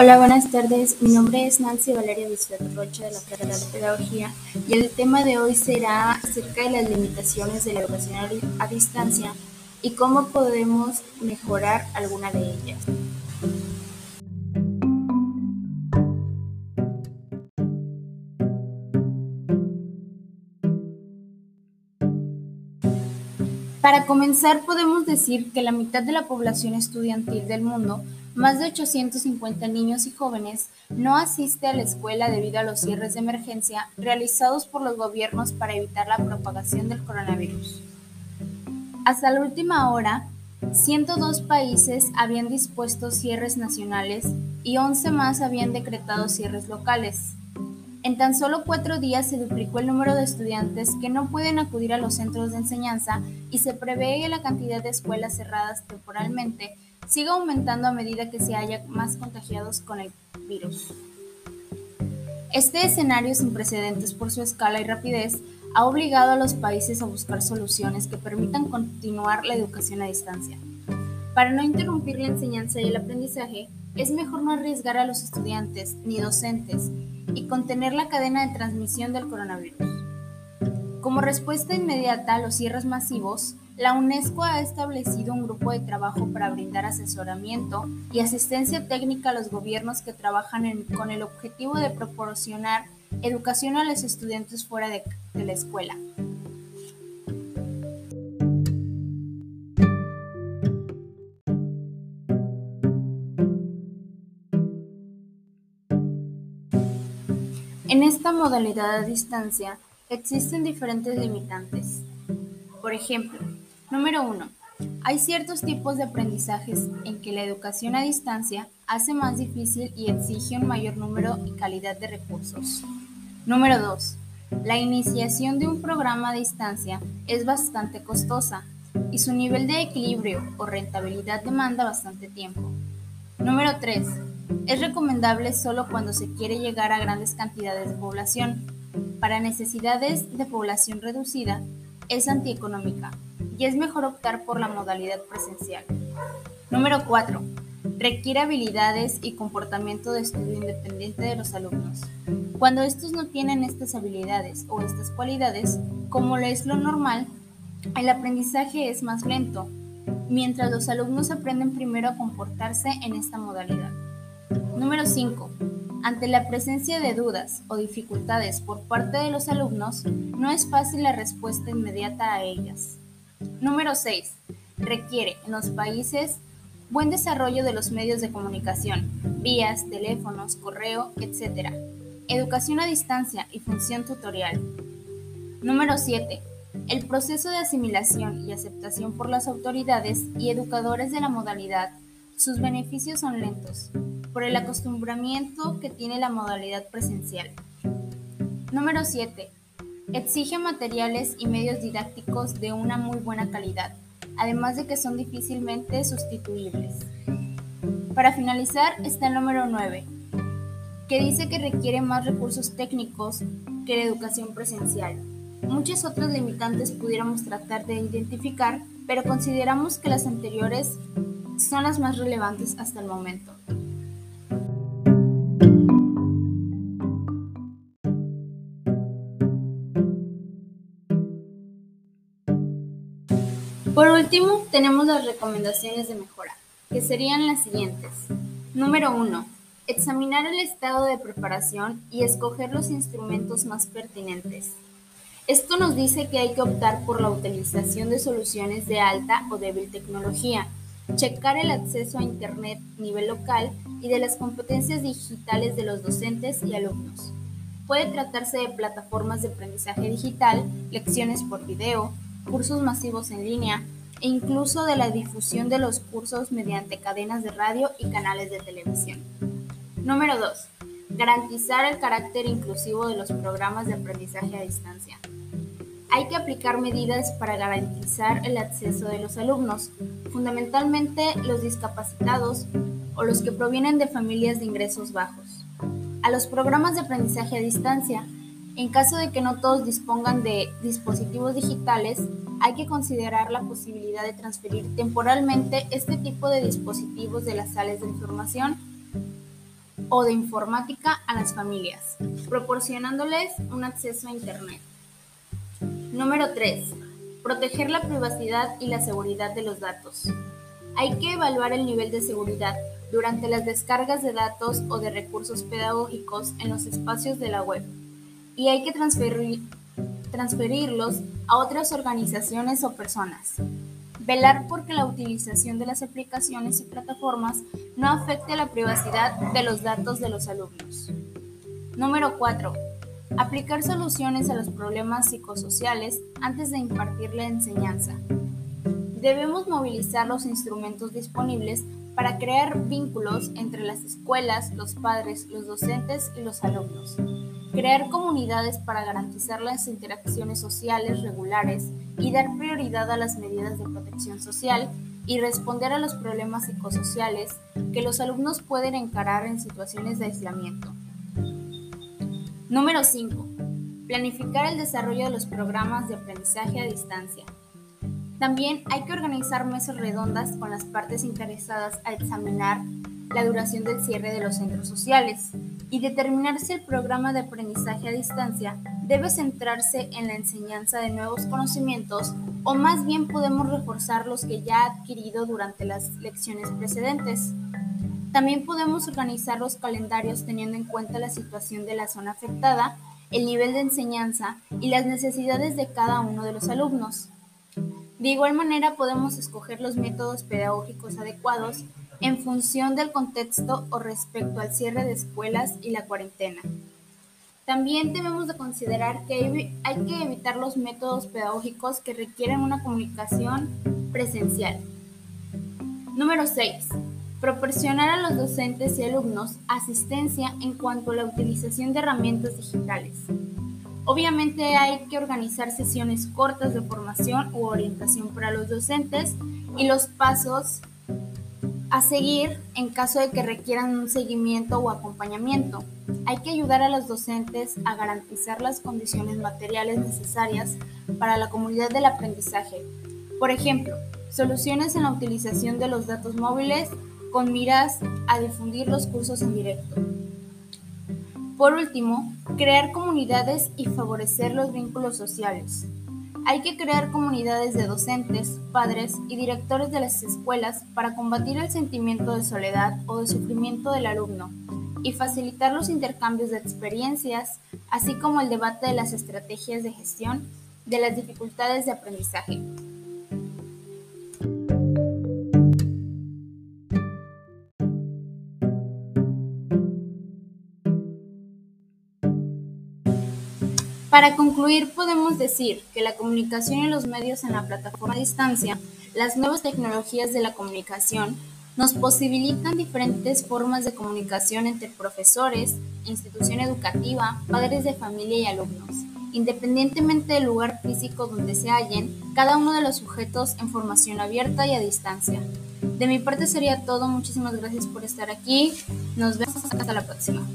Hola, buenas tardes. Mi nombre es Nancy Valeria Bisbet Rocha de la carrera de Pedagogía y el tema de hoy será acerca de las limitaciones de la educación a distancia y cómo podemos mejorar alguna de ellas. Para comenzar, podemos decir que la mitad de la población estudiantil del mundo, más de 850 niños y jóvenes, no asiste a la escuela debido a los cierres de emergencia realizados por los gobiernos para evitar la propagación del coronavirus. Hasta la última hora, 102 países habían dispuesto cierres nacionales y 11 más habían decretado cierres locales. En tan solo cuatro días se duplicó el número de estudiantes que no pueden acudir a los centros de enseñanza y se prevé que la cantidad de escuelas cerradas temporalmente siga aumentando a medida que se haya más contagiados con el virus. Este escenario sin precedentes por su escala y rapidez ha obligado a los países a buscar soluciones que permitan continuar la educación a distancia. Para no interrumpir la enseñanza y el aprendizaje, es mejor no arriesgar a los estudiantes ni docentes y contener la cadena de transmisión del coronavirus. Como respuesta inmediata a los cierres masivos, la UNESCO ha establecido un grupo de trabajo para brindar asesoramiento y asistencia técnica a los gobiernos que trabajan con el objetivo de proporcionar educación a los estudiantes fuera de la escuela. En esta modalidad a distancia existen diferentes limitantes. Por ejemplo, número 1. Hay ciertos tipos de aprendizajes en que la educación a distancia hace más difícil y exige un mayor número y calidad de recursos. Número 2. La iniciación de un programa a distancia es bastante costosa y su nivel de equilibrio o rentabilidad demanda bastante tiempo. Número 3. Es recomendable solo cuando se quiere llegar a grandes cantidades de población. Para necesidades de población reducida, es antieconómica y es mejor optar por la modalidad presencial. Número 4. Requiere habilidades y comportamiento de estudio independiente de los alumnos. Cuando estos no tienen estas habilidades o estas cualidades, como es lo normal, el aprendizaje es más lento, mientras los alumnos aprenden primero a comportarse en esta modalidad. Número 5. Ante la presencia de dudas o dificultades por parte de los alumnos, no es fácil la respuesta inmediata a ellas. Número 6. Requiere en los países buen desarrollo de los medios de comunicación, vías, teléfonos, correo, etc. Educación a distancia y función tutorial. Número 7. El proceso de asimilación y aceptación por las autoridades y educadores de la modalidad. Sus beneficios son lentos, por el acostumbramiento que tiene la modalidad presencial. Número 7. Exige materiales y medios didácticos de una muy buena calidad, además de que son difícilmente sustituibles. Para finalizar está el número 9, que dice que requiere más recursos técnicos que la educación presencial. Muchas otras limitantes pudiéramos tratar de identificar, pero consideramos que las anteriores son las más relevantes hasta el momento. Último, tenemos las recomendaciones de mejora, que serían las siguientes. Número 1. Examinar el estado de preparación y escoger los instrumentos más pertinentes. Esto nos dice que hay que optar por la utilización de soluciones de alta o débil tecnología, checar el acceso a Internet a nivel local y de las competencias digitales de los docentes y alumnos. Puede tratarse de plataformas de aprendizaje digital, lecciones por video, cursos masivos en línea incluso de la difusión de los cursos mediante cadenas de radio y canales de televisión. Número 2. Garantizar el carácter inclusivo de los programas de aprendizaje a distancia. Hay que aplicar medidas para garantizar el acceso de los alumnos, fundamentalmente los discapacitados o los que provienen de familias de ingresos bajos, a los programas de aprendizaje a distancia en caso de que no todos dispongan de dispositivos digitales, hay que considerar la posibilidad de transferir temporalmente este tipo de dispositivos de las sales de información o de informática a las familias, proporcionándoles un acceso a Internet. Número 3. Proteger la privacidad y la seguridad de los datos. Hay que evaluar el nivel de seguridad durante las descargas de datos o de recursos pedagógicos en los espacios de la web y hay que transferir, transferirlos a otras organizaciones o personas. Velar porque la utilización de las aplicaciones y plataformas no afecte la privacidad de los datos de los alumnos. Número 4. Aplicar soluciones a los problemas psicosociales antes de impartir la enseñanza. Debemos movilizar los instrumentos disponibles para crear vínculos entre las escuelas, los padres, los docentes y los alumnos crear comunidades para garantizar las interacciones sociales regulares y dar prioridad a las medidas de protección social y responder a los problemas psicosociales que los alumnos pueden encarar en situaciones de aislamiento. Número 5. Planificar el desarrollo de los programas de aprendizaje a distancia. También hay que organizar mesas redondas con las partes interesadas a examinar la duración del cierre de los centros sociales y determinar si el programa de aprendizaje a distancia debe centrarse en la enseñanza de nuevos conocimientos o más bien podemos reforzar los que ya ha adquirido durante las lecciones precedentes. También podemos organizar los calendarios teniendo en cuenta la situación de la zona afectada, el nivel de enseñanza y las necesidades de cada uno de los alumnos. De igual manera podemos escoger los métodos pedagógicos adecuados en función del contexto o respecto al cierre de escuelas y la cuarentena. También debemos de considerar que hay que evitar los métodos pedagógicos que requieren una comunicación presencial. Número 6. Proporcionar a los docentes y alumnos asistencia en cuanto a la utilización de herramientas digitales. Obviamente hay que organizar sesiones cortas de formación u orientación para los docentes y los pasos a seguir en caso de que requieran un seguimiento o acompañamiento. Hay que ayudar a los docentes a garantizar las condiciones materiales necesarias para la comunidad del aprendizaje. Por ejemplo, soluciones en la utilización de los datos móviles con miras a difundir los cursos en directo. Por último, crear comunidades y favorecer los vínculos sociales. Hay que crear comunidades de docentes, padres y directores de las escuelas para combatir el sentimiento de soledad o de sufrimiento del alumno y facilitar los intercambios de experiencias, así como el debate de las estrategias de gestión de las dificultades de aprendizaje. Para concluir, podemos decir que la comunicación y los medios en la plataforma a distancia, las nuevas tecnologías de la comunicación, nos posibilitan diferentes formas de comunicación entre profesores, institución educativa, padres de familia y alumnos, independientemente del lugar físico donde se hallen cada uno de los sujetos en formación abierta y a distancia. De mi parte sería todo, muchísimas gracias por estar aquí, nos vemos hasta la próxima.